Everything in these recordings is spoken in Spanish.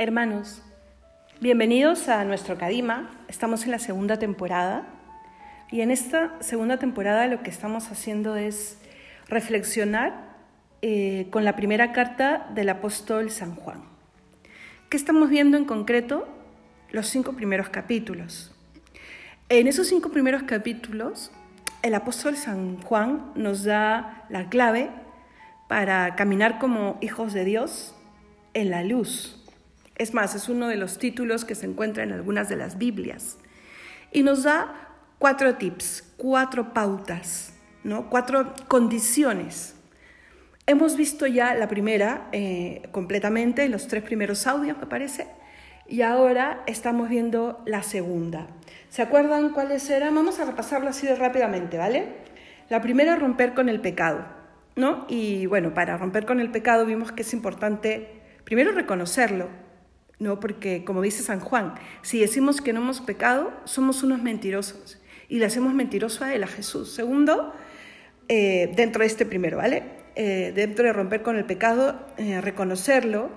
Hermanos, bienvenidos a nuestro Cadima. Estamos en la segunda temporada y en esta segunda temporada lo que estamos haciendo es reflexionar eh, con la primera carta del apóstol San Juan. ¿Qué estamos viendo en concreto? Los cinco primeros capítulos. En esos cinco primeros capítulos, el apóstol San Juan nos da la clave para caminar como hijos de Dios en la luz es más, es uno de los títulos que se encuentra en algunas de las Biblias. Y nos da cuatro tips, cuatro pautas, ¿no? cuatro condiciones. Hemos visto ya la primera eh, completamente, los tres primeros audios, me parece, y ahora estamos viendo la segunda. ¿Se acuerdan cuáles eran? Vamos a repasarlo así de rápidamente, ¿vale? La primera, romper con el pecado, ¿no? Y bueno, para romper con el pecado vimos que es importante primero reconocerlo, ¿no? Porque, como dice San Juan, si decimos que no hemos pecado, somos unos mentirosos y le hacemos mentiroso a él, a Jesús. Segundo, eh, dentro de este primero, ¿vale? Eh, dentro de romper con el pecado, eh, reconocerlo,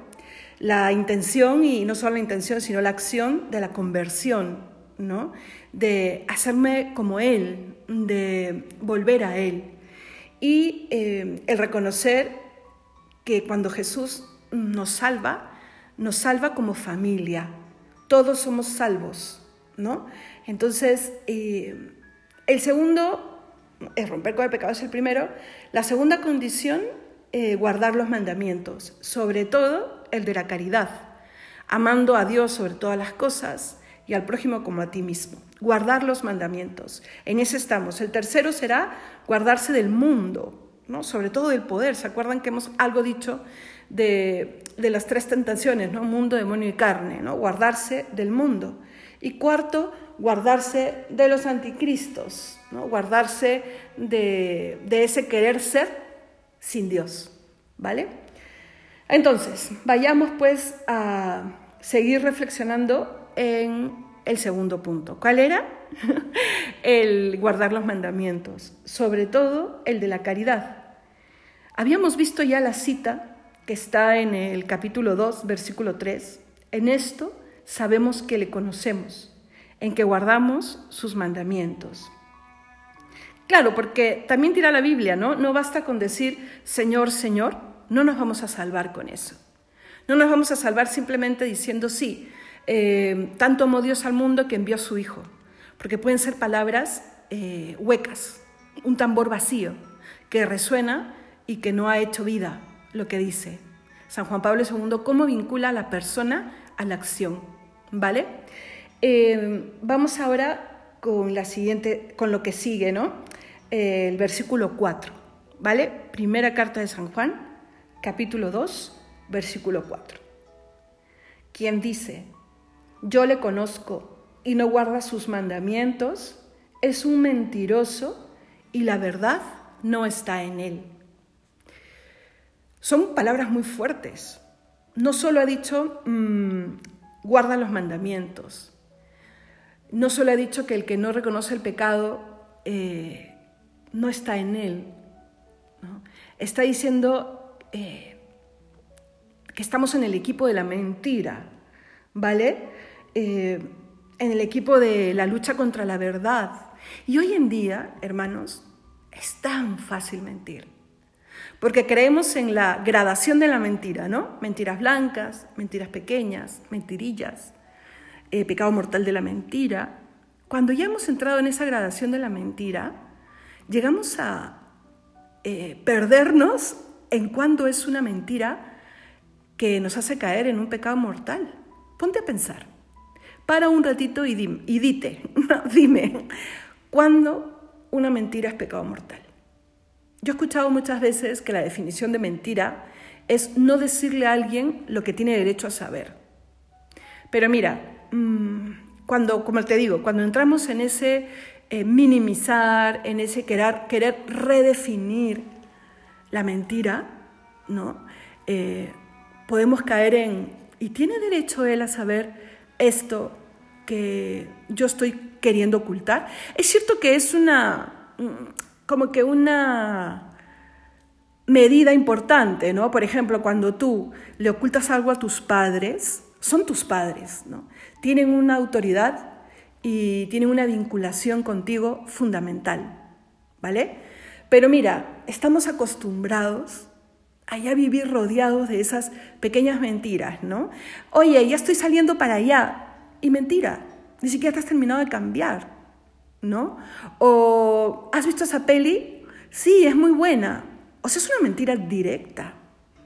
la intención, y no solo la intención, sino la acción de la conversión, ¿no? De hacerme como Él, de volver a Él. Y el reconocer que cuando Jesús nos salva, nos salva como familia. Todos somos salvos, ¿no? Entonces, eh, el segundo, es romper con el pecado, es el primero. La segunda condición, eh, guardar los mandamientos, sobre todo el de la caridad, amando a Dios sobre todas las cosas y al prójimo como a ti mismo. Guardar los mandamientos. En ese estamos. El tercero será guardarse del mundo, ¿no? sobre todo del poder. ¿Se acuerdan que hemos algo dicho de, las tres tentaciones, ¿no? mundo, demonio y carne, ¿no? guardarse del mundo. Y cuarto, guardarse de los anticristos, ¿no? guardarse de, de ese querer ser sin Dios. ¿Vale? Entonces, vayamos pues a seguir reflexionando en el segundo punto. ¿Cuál era? el guardar los mandamientos, sobre todo el de la caridad. Habíamos visto ya la cita está en el capítulo 2, versículo 3, en esto sabemos que le conocemos, en que guardamos sus mandamientos. Claro, porque también tira la Biblia, ¿no? No basta con decir Señor, Señor, no nos vamos a salvar con eso. No nos vamos a salvar simplemente diciendo sí, eh, tanto amó Dios al mundo que envió a su Hijo, porque pueden ser palabras eh, huecas, un tambor vacío que resuena y que no ha hecho vida, lo que dice San Juan Pablo II, cómo vincula a la persona a la acción. ¿Vale? Eh, vamos ahora con la siguiente, con lo que sigue, ¿no? Eh, el versículo 4. ¿Vale? Primera carta de San Juan, capítulo 2, versículo 4. Quien dice, yo le conozco y no guarda sus mandamientos, es un mentiroso y la verdad no está en él. Son palabras muy fuertes. No solo ha dicho, mm, guarda los mandamientos. No solo ha dicho que el que no reconoce el pecado eh, no está en él. Está diciendo eh, que estamos en el equipo de la mentira, ¿vale? Eh, en el equipo de la lucha contra la verdad. Y hoy en día, hermanos, es tan fácil mentir. Porque creemos en la gradación de la mentira, ¿no? Mentiras blancas, mentiras pequeñas, mentirillas, eh, pecado mortal de la mentira. Cuando ya hemos entrado en esa gradación de la mentira, llegamos a eh, perdernos en cuándo es una mentira que nos hace caer en un pecado mortal. Ponte a pensar. Para un ratito y, y dite, dime, ¿cuándo una mentira es pecado mortal? Yo he escuchado muchas veces que la definición de mentira es no decirle a alguien lo que tiene derecho a saber. Pero mira, mm, cuando, como te digo, cuando entramos en ese eh, minimizar, en ese querer, querer redefinir la mentira, ¿no? Eh, podemos caer en, ¿y tiene derecho él a saber esto que yo estoy queriendo ocultar? Es cierto que es una, mm, como que una medida importante, ¿no? Por ejemplo, cuando tú le ocultas algo a tus padres, son tus padres, ¿no? Tienen una autoridad y tienen una vinculación contigo fundamental, ¿vale? Pero mira, estamos acostumbrados a ya vivir rodeados de esas pequeñas mentiras, ¿no? Oye, ya estoy saliendo para allá. Y mentira, ni siquiera te has terminado de cambiar, ¿no? O, ¿has visto esa peli? Sí, es muy buena. O sea, es una mentira directa,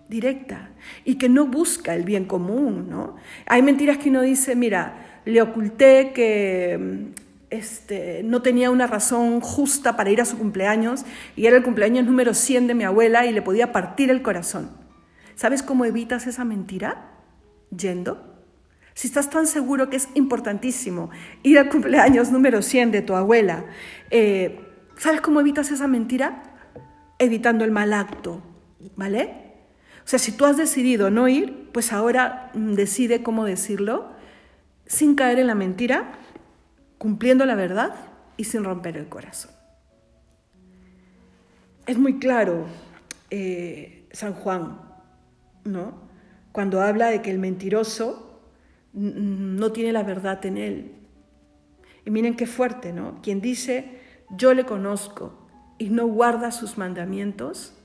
directa, y que no busca el bien común, ¿no? Hay mentiras que uno dice, mira, le oculté que este, no tenía una razón justa para ir a su cumpleaños y era el cumpleaños número 100 de mi abuela y le podía partir el corazón. ¿Sabes cómo evitas esa mentira? Yendo. Si estás tan seguro que es importantísimo ir al cumpleaños número 100 de tu abuela, eh, ¿sabes cómo evitas esa mentira? Evitando el mal acto, ¿vale? O sea, si tú has decidido no ir, pues ahora mm, decide cómo decirlo sin caer en la mentira cumpliendo la verdad y sin romper el corazón. Es muy claro eh, San Juan, ¿no? Cuando habla de que el mentiroso no tiene la verdad en él. Y miren qué fuerte, ¿no? Quien dice, yo le conozco y no guarda sus mandamientos,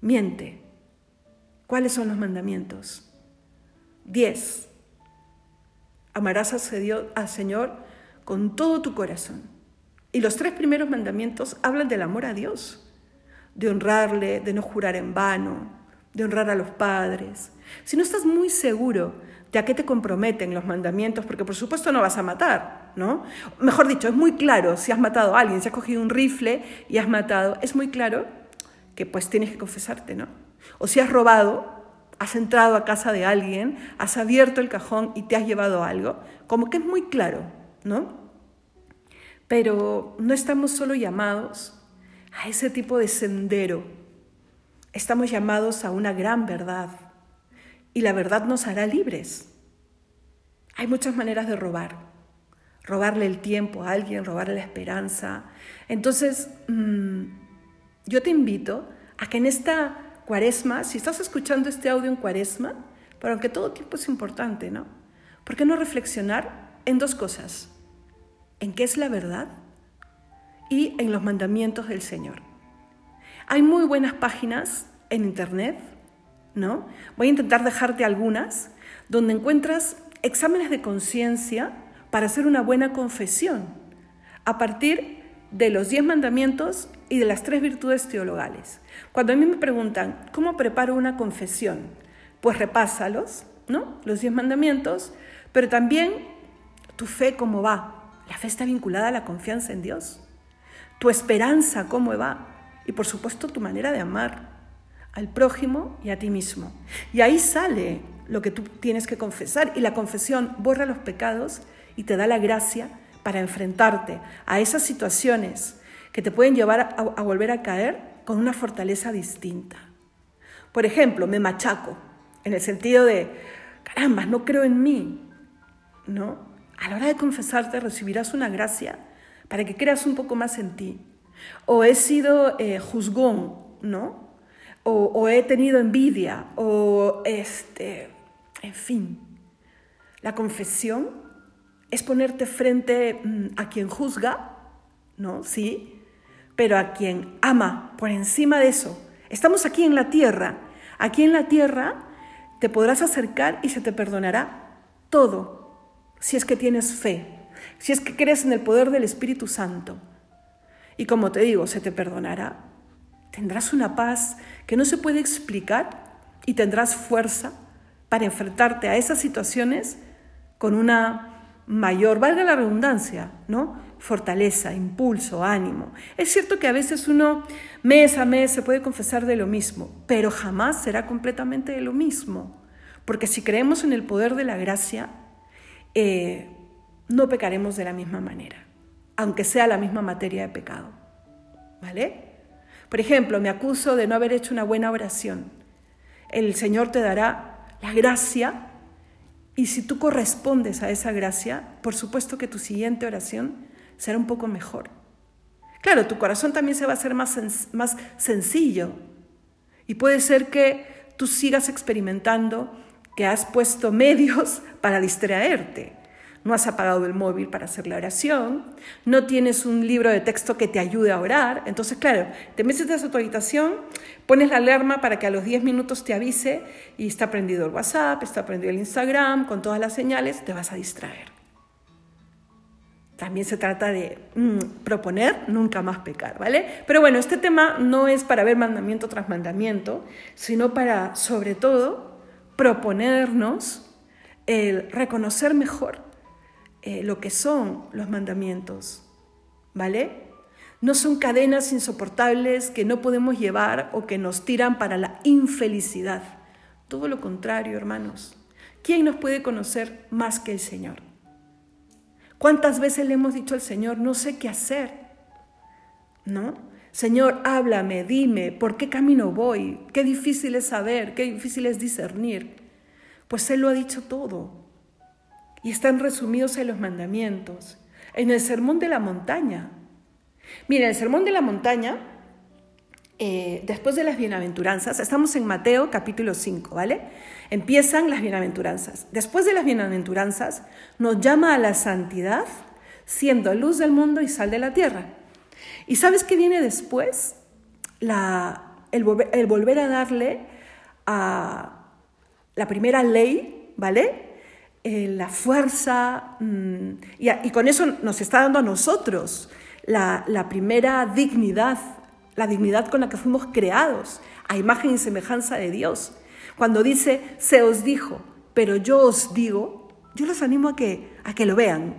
miente. ¿Cuáles son los mandamientos? Diez. Amarás al Señor con todo tu corazón. Y los tres primeros mandamientos hablan del amor a Dios, de honrarle, de no jurar en vano, de honrar a los padres. Si no estás muy seguro de a qué te comprometen los mandamientos, porque por supuesto no vas a matar, ¿no? Mejor dicho, es muy claro si has matado a alguien, si has cogido un rifle y has matado, es muy claro que pues tienes que confesarte, ¿no? O si has robado, has entrado a casa de alguien, has abierto el cajón y te has llevado algo, como que es muy claro, ¿no? Pero no estamos solo llamados a ese tipo de sendero, estamos llamados a una gran verdad y la verdad nos hará libres. Hay muchas maneras de robar, robarle el tiempo a alguien, robarle la esperanza. Entonces, mm, yo te invito a que en esta cuaresma, si estás escuchando este audio en cuaresma, pero aunque todo tiempo es importante, ¿no? ¿Por qué no reflexionar en dos cosas? en qué es la verdad y en los mandamientos del Señor. Hay muy buenas páginas en Internet, ¿no? Voy a intentar dejarte algunas, donde encuentras exámenes de conciencia para hacer una buena confesión, a partir de los diez mandamientos y de las tres virtudes teologales. Cuando a mí me preguntan, ¿cómo preparo una confesión? Pues repásalos, ¿no? Los diez mandamientos, pero también tu fe cómo va, la fe está vinculada a la confianza en Dios. Tu esperanza, cómo va. Y por supuesto tu manera de amar al prójimo y a ti mismo. Y ahí sale lo que tú tienes que confesar. Y la confesión borra los pecados y te da la gracia para enfrentarte a esas situaciones que te pueden llevar a, volver a caer con una fortaleza distinta. Por ejemplo, me machaco, en el sentido de, caramba, no creo en mí, ¿no? a la hora de confesarte recibirás una gracia para que creas un poco más en ti. O he sido eh, juzgón, ¿no? O, he tenido envidia, o este, en fin. La confesión es ponerte frente mm, a quien juzga, ¿no? Sí, pero a quien ama por encima de eso. Estamos aquí en la tierra. Aquí en la tierra te podrás acercar y se te perdonará todo si es que tienes fe, si es que crees en el poder del Espíritu Santo. Y como te digo, se te perdonará. Tendrás una paz que no se puede explicar y tendrás fuerza para enfrentarte a esas situaciones con una mayor, valga la redundancia, ¿no? Fortaleza, impulso, ánimo. Es cierto que a veces uno mes a mes se puede confesar de lo mismo, pero jamás será completamente de lo mismo. Porque si creemos en el poder de la gracia, eh, no pecaremos de la misma manera, aunque sea la misma materia de pecado. ¿Vale? Por ejemplo, me acuso de no haber hecho una buena oración. El Señor te dará la gracia y si tú correspondes a esa gracia, por supuesto que tu siguiente oración será un poco mejor. Claro, tu corazón también se va a hacer más, más sencillo y puede ser que tú sigas experimentando que has puesto medios para distraerte. No has apagado el móvil para hacer la oración, no tienes un libro de texto que te ayude a orar. Entonces, claro, te metes a tu habitación, pones la alarma para que a los 10 minutos te avise y está prendido el WhatsApp, está prendido el Instagram, con todas las señales, te vas a distraer. También se trata de mm, proponer nunca más pecar, ¿vale? Pero bueno, este tema no es para ver mandamiento tras mandamiento, sino para, sobre todo, proponernos el reconocer mejor eh, lo que son los mandamientos, ¿vale? No son cadenas insoportables que no podemos llevar o que nos tiran para la infelicidad. Todo lo contrario, hermanos. ¿Quién nos puede conocer más que el Señor? ¿Cuántas veces le hemos dicho al Señor, no sé qué hacer? ¿No? Señor, háblame, dime, ¿por qué camino voy? Qué difícil es saber, qué difícil es discernir. Pues Él lo ha dicho todo y están resumidos en los mandamientos, en el sermón de la montaña. Mira, el sermón de la montaña, eh, después de las bienaventuranzas, estamos en Mateo capítulo 5, ¿vale? Empiezan las bienaventuranzas. Después de las bienaventuranzas, nos llama a la santidad, siendo luz del mundo y sal de la tierra. ¿Y sabes qué viene después? La, el, el volver a darle a la primera ley, ¿vale? Eh, la fuerza, mm, y, con eso nos está dando a nosotros la, primera dignidad, la dignidad con la que fuimos creados, a imagen y semejanza de Dios. Cuando dice, se os dijo, pero yo os digo, yo los animo a que, a que lo vean.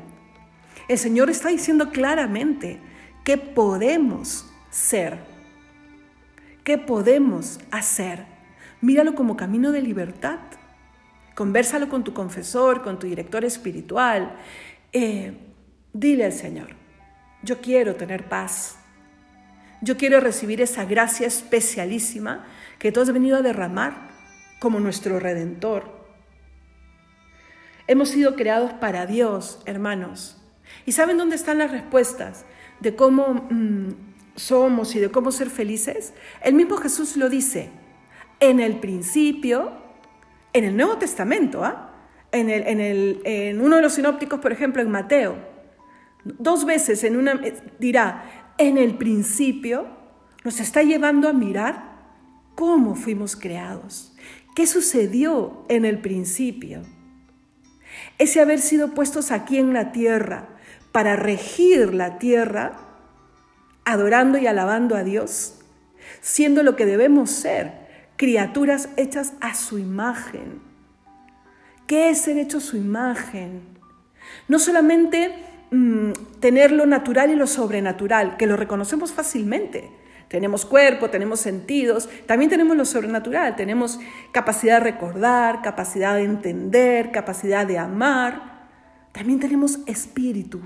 El Señor está diciendo claramente que podemos ser, que podemos hacer. Míralo como camino de libertad. Conversalo con tu confesor, con tu director espiritual. Eh, dile al Señor, yo quiero tener paz. Yo quiero recibir esa gracia especialísima que tú has venido a derramar como nuestro redentor. Hemos sido creados para Dios, hermanos. ¿Y saben dónde están las respuestas de cómo mm, somos y de cómo ser felices? El mismo Jesús lo dice. En el principio en el Nuevo Testamento, ¿ah? en, en, uno de los sinópticos, por ejemplo, en Mateo, dos veces en una dirá, en el principio, nos está llevando a mirar cómo fuimos creados, qué sucedió en el principio. Ese haber sido puestos aquí en la tierra para regir la tierra, adorando y alabando a Dios, siendo lo que debemos ser, criaturas hechas a su imagen. ¿Qué es ser hecho a su imagen? No solamente mm, tener lo natural y lo sobrenatural, que lo reconocemos fácilmente. Tenemos cuerpo, tenemos sentidos, también tenemos lo sobrenatural, tenemos capacidad de recordar, capacidad de entender, capacidad de amar. También tenemos espíritu,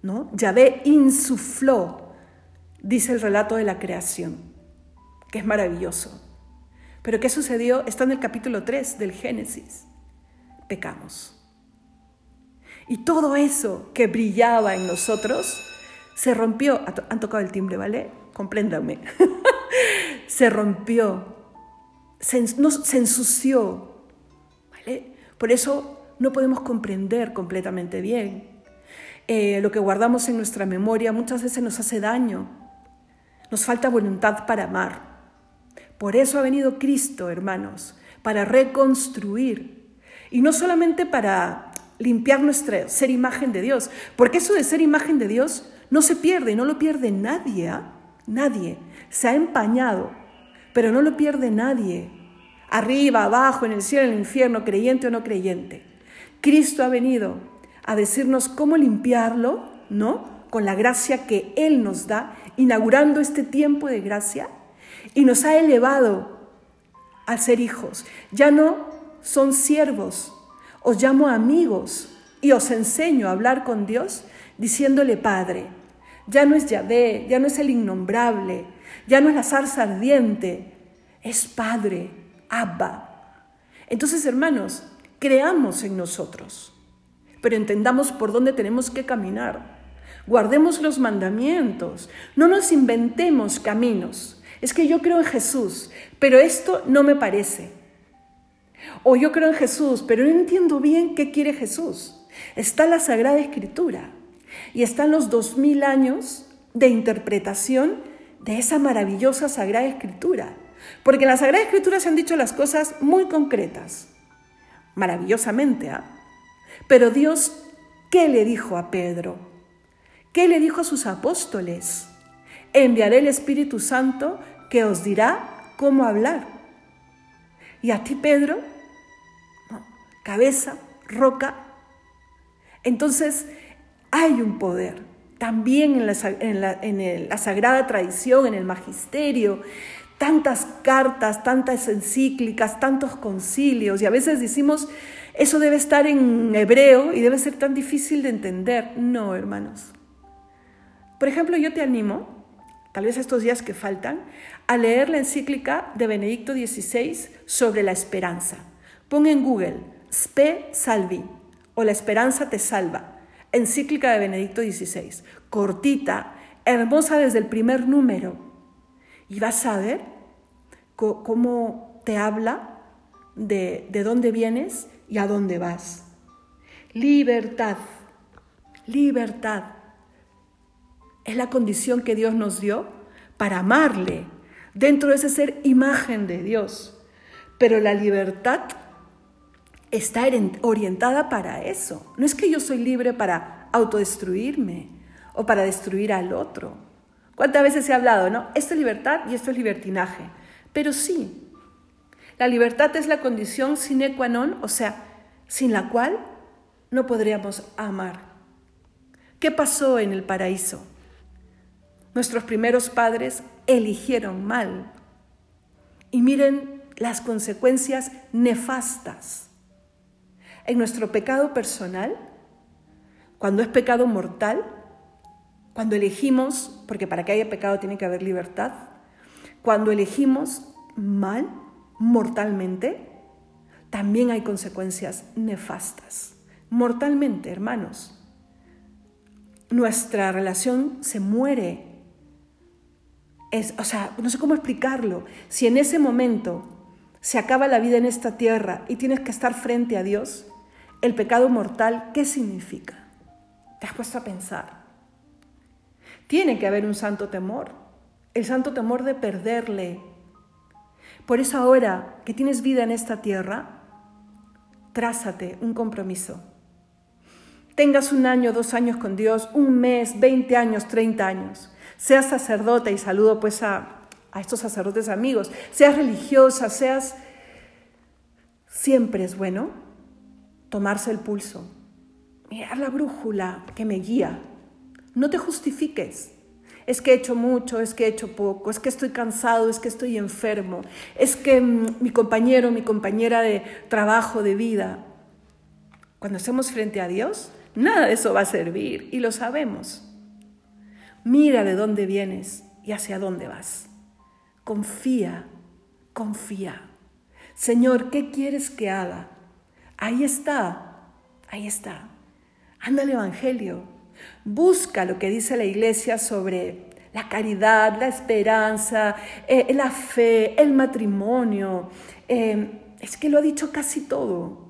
¿no? Yahvé insufló, dice el relato de la creación, que es maravilloso. Pero ¿qué sucedió? Está en el capítulo 3 del Génesis. Pecamos. Y todo eso que brillaba en nosotros se rompió. Han tocado el timbre, ¿vale? Compréndanme. se rompió. Se, ensució. ¿Vale? Por eso no podemos comprender completamente bien. Eh, lo que guardamos en nuestra memoria muchas veces nos hace daño. Nos falta voluntad para amar. Por eso ha venido Cristo, hermanos, para reconstruir. Y no solamente para limpiar nuestra ser imagen de Dios, porque eso de ser imagen de Dios no se pierde, no lo pierde nadie, ¿ah? nadie. Se ha empañado, pero no lo pierde nadie. Arriba, abajo, en el cielo, en el infierno, creyente o no creyente. Cristo ha venido a decirnos cómo limpiarlo, ¿no? Con la gracia que Él nos da, inaugurando este tiempo de gracia y nos ha elevado a ser hijos. Ya no son siervos, os llamo amigos y os enseño a hablar con Dios diciéndole Padre. Ya no es Yahvé, ya no es el innombrable, ya no es la zarza ardiente, es Padre, Abba. Entonces, hermanos, creamos en nosotros, pero entendamos por dónde tenemos que caminar. Guardemos los mandamientos, no nos inventemos caminos, es que yo creo en Jesús, pero esto no me parece. O yo creo en Jesús, pero no entiendo bien qué quiere Jesús. Está la Sagrada Escritura y están los dos mil años de interpretación de esa maravillosa Sagrada Escritura. Porque en la Sagrada Escritura se han dicho las cosas muy concretas, maravillosamente. ¿ah? Pero Dios, ¿qué le dijo a Pedro? ¿Qué le dijo a sus apóstoles? Enviaré el Espíritu Santo que os dirá cómo hablar. Y a ti, Pedro, cabeza, roca. Entonces, hay un poder también en la, en la sagrada tradición, en el magisterio, tantas cartas, tantas encíclicas, tantos concilios, y a veces decimos, eso debe estar en hebreo y debe ser tan difícil de entender. No, hermanos. Por ejemplo, yo te animo, tal vez estos días que faltan, a leer la encíclica de Benedicto XVI sobre la esperanza. Pon en Google, Spe Salvi, o La esperanza te salva, encíclica de Benedicto XVI, cortita, hermosa desde el primer número. Y vas a ver cómo te habla de, de dónde vienes y a dónde vas. Libertad, libertad. Es la condición que Dios nos dio para amarle, dentro de ese ser imagen de Dios. Pero la libertad está orientada para eso. No es que yo soy libre para autodestruirme o para destruir al otro. ¿Cuántas veces ha hablado, no? Esto es libertad y esto es libertinaje. Pero sí, la libertad es la condición sine qua non, o sea, sin la cual no podríamos amar. ¿Qué pasó en el paraíso? Nuestros primeros padres eligieron mal. Y miren las consecuencias nefastas. En nuestro pecado personal, cuando es pecado mortal, cuando elegimos, porque para que haya pecado tiene que haber libertad, cuando elegimos mal, mortalmente, también hay consecuencias nefastas. Mortalmente, hermanos. Nuestra relación se muere. O sea, no sé cómo explicarlo. Si en ese momento se acaba la vida en esta tierra y tienes que estar frente a Dios, el pecado mortal, ¿qué significa? ¿Te has puesto a pensar? Tiene que haber un santo temor, el santo temor de perderle. Por eso ahora que tienes vida en esta tierra, trázate un compromiso. Tengas un año, dos años con Dios, un mes, 20 años, 30 años. Seas sacerdote y saludo pues a, estos sacerdotes amigos. Seas religiosa, seas... Siempre es bueno tomarse el pulso, mirar la brújula que me guía. No te justifiques es que he hecho mucho, es que he hecho poco, es que estoy cansado, es que estoy enfermo, es que mm, mi compañero, mi compañera de trabajo, de vida. Cuando estemos frente a Dios, nada de eso va a servir y lo sabemos. Mira de dónde vienes y hacia dónde vas. Confía, confía. Señor, ¿qué quieres que haga? Ahí está, ahí está. Anda al Evangelio, Busca lo que dice la iglesia sobre la caridad, la esperanza, eh, la fe, el matrimonio. Eh, es que lo ha dicho casi todo.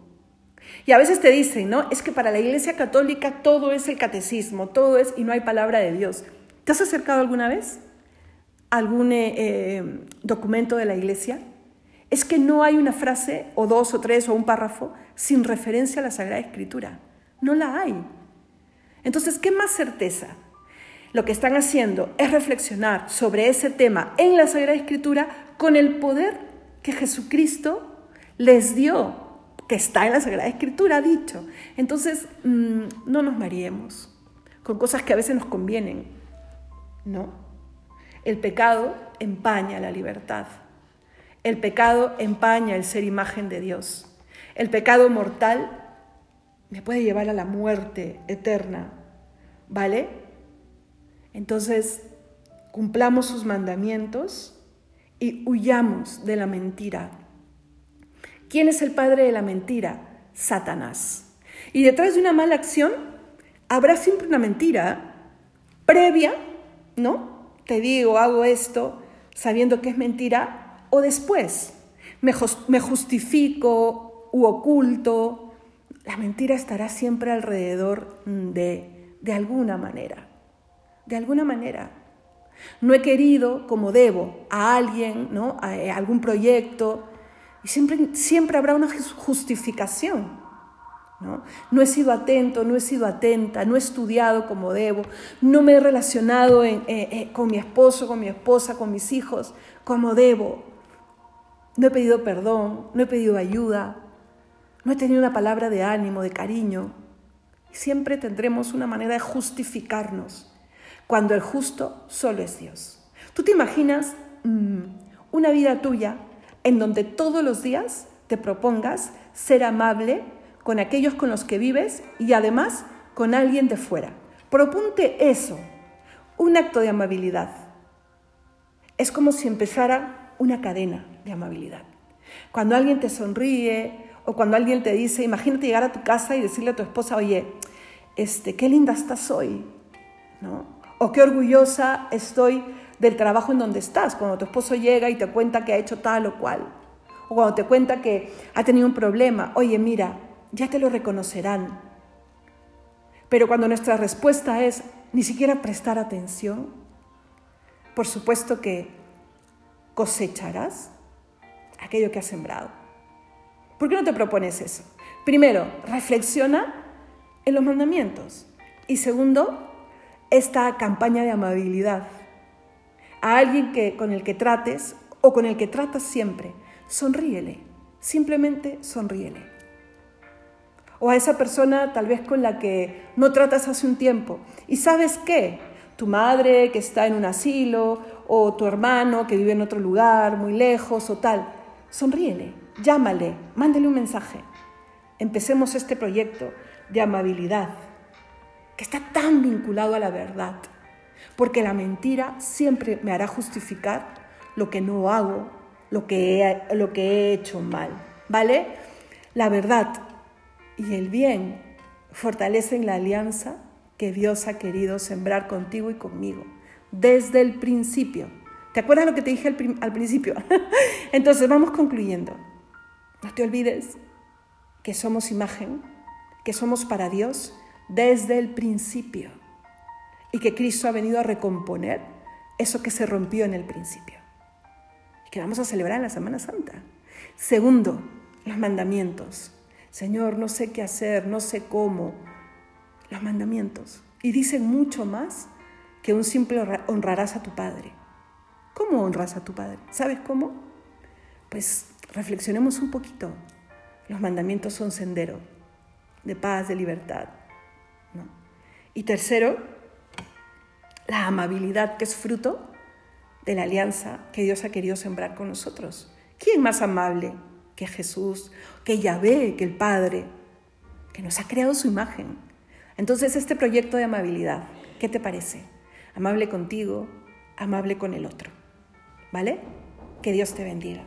Y a veces te dicen, ¿no? Es que para la iglesia católica todo es el catecismo, todo es y no hay palabra de Dios. ¿Te has acercado alguna vez a algún eh, documento de la iglesia? Es que no hay una frase o dos o tres o un párrafo sin referencia a la Sagrada Escritura. No la hay. Entonces, ¿qué más certeza? Lo que están haciendo es reflexionar sobre ese tema en la Sagrada Escritura con el poder que Jesucristo les dio, que está en la Sagrada Escritura dicho. Entonces, mm, no nos mareemos con cosas que a veces nos convienen, ¿no? El pecado empaña la libertad. El pecado empaña el ser imagen de Dios. El pecado mortal me puede llevar a la muerte eterna, ¿vale? Entonces, cumplamos sus mandamientos y huyamos de la mentira. ¿Quién es el padre de la mentira? Satanás. Y detrás de una mala acción habrá siempre una mentira previa, ¿no? Te digo, hago esto sabiendo que es mentira, o después. me, justifico u oculto, la mentira estará siempre alrededor de, de alguna manera, de alguna manera. No he querido como debo a alguien, ¿no? a, a algún proyecto, y siempre, siempre habrá una justificación. ¿No? ¿no? he sido atento, no he sido atenta, no he estudiado como debo, no me he relacionado eh, eh, con mi esposo, con mi esposa, con mis hijos como debo. No he pedido perdón, no he pedido ayuda, no he tenido una palabra de ánimo, de cariño. Siempre tendremos una manera de justificarnos cuando el justo solo es Dios. ¿Tú te imaginas mm, una vida tuya en donde todos los días te propongas ser amable con aquellos con los que vives y además con alguien de fuera. Propunte eso, un acto de amabilidad. Es como si empezara una cadena de amabilidad. Cuando alguien te sonríe o cuando alguien te dice, imagínate llegar a tu casa y decirle a tu esposa, oye, este, qué linda estás hoy, ¿no? O qué orgullosa estoy del trabajo en donde estás, cuando tu esposo llega y te cuenta que ha hecho tal o cual, o cuando te cuenta que ha tenido un problema, oye, mira, ya te lo reconocerán. Pero cuando nuestra respuesta es ni siquiera prestar atención, por supuesto que cosecharás aquello que has sembrado. ¿Por qué no te propones eso? Primero, reflexiona en los mandamientos. Y segundo, esta campaña de amabilidad. A alguien que, con el que trates o con el que tratas siempre, sonríele. Simplemente sonríele o a esa persona tal vez con la que no tratas hace un tiempo. ¿Y sabes qué? Tu madre que está en un asilo o tu hermano que vive en otro lugar, muy lejos o tal. Sonríele, llámale, mándele un mensaje. Empecemos este proyecto de amabilidad que está tan vinculado a la verdad, porque la mentira siempre me hará justificar lo que no hago, lo que lo que he hecho mal, ¿vale? La verdad y el bien fortalecen la alianza que Dios ha querido sembrar contigo y conmigo desde el principio. ¿Te acuerdas lo que te dije al, principio? Entonces vamos concluyendo. No te olvides que somos imagen, que somos para Dios desde el principio y que Cristo ha venido a recomponer eso que se rompió en el principio y que vamos a celebrar en la Semana Santa. Segundo, los mandamientos. Señor, no sé qué hacer, no sé cómo. Los mandamientos. Y dicen mucho más que un simple honrarás a tu Padre. ¿Cómo honras a tu Padre? ¿Sabes cómo? Pues reflexionemos un poquito. Los mandamientos son sendero de paz, de libertad. Y tercero, la amabilidad que es fruto de la alianza que Dios ha querido sembrar con nosotros. ¿Quién más amable que Jesús, que Yahvé, que el Padre, que nos ha creado su imagen. Entonces, este proyecto de amabilidad, ¿qué te parece? Amable contigo, amable con el otro. ¿Vale? Que Dios te bendiga.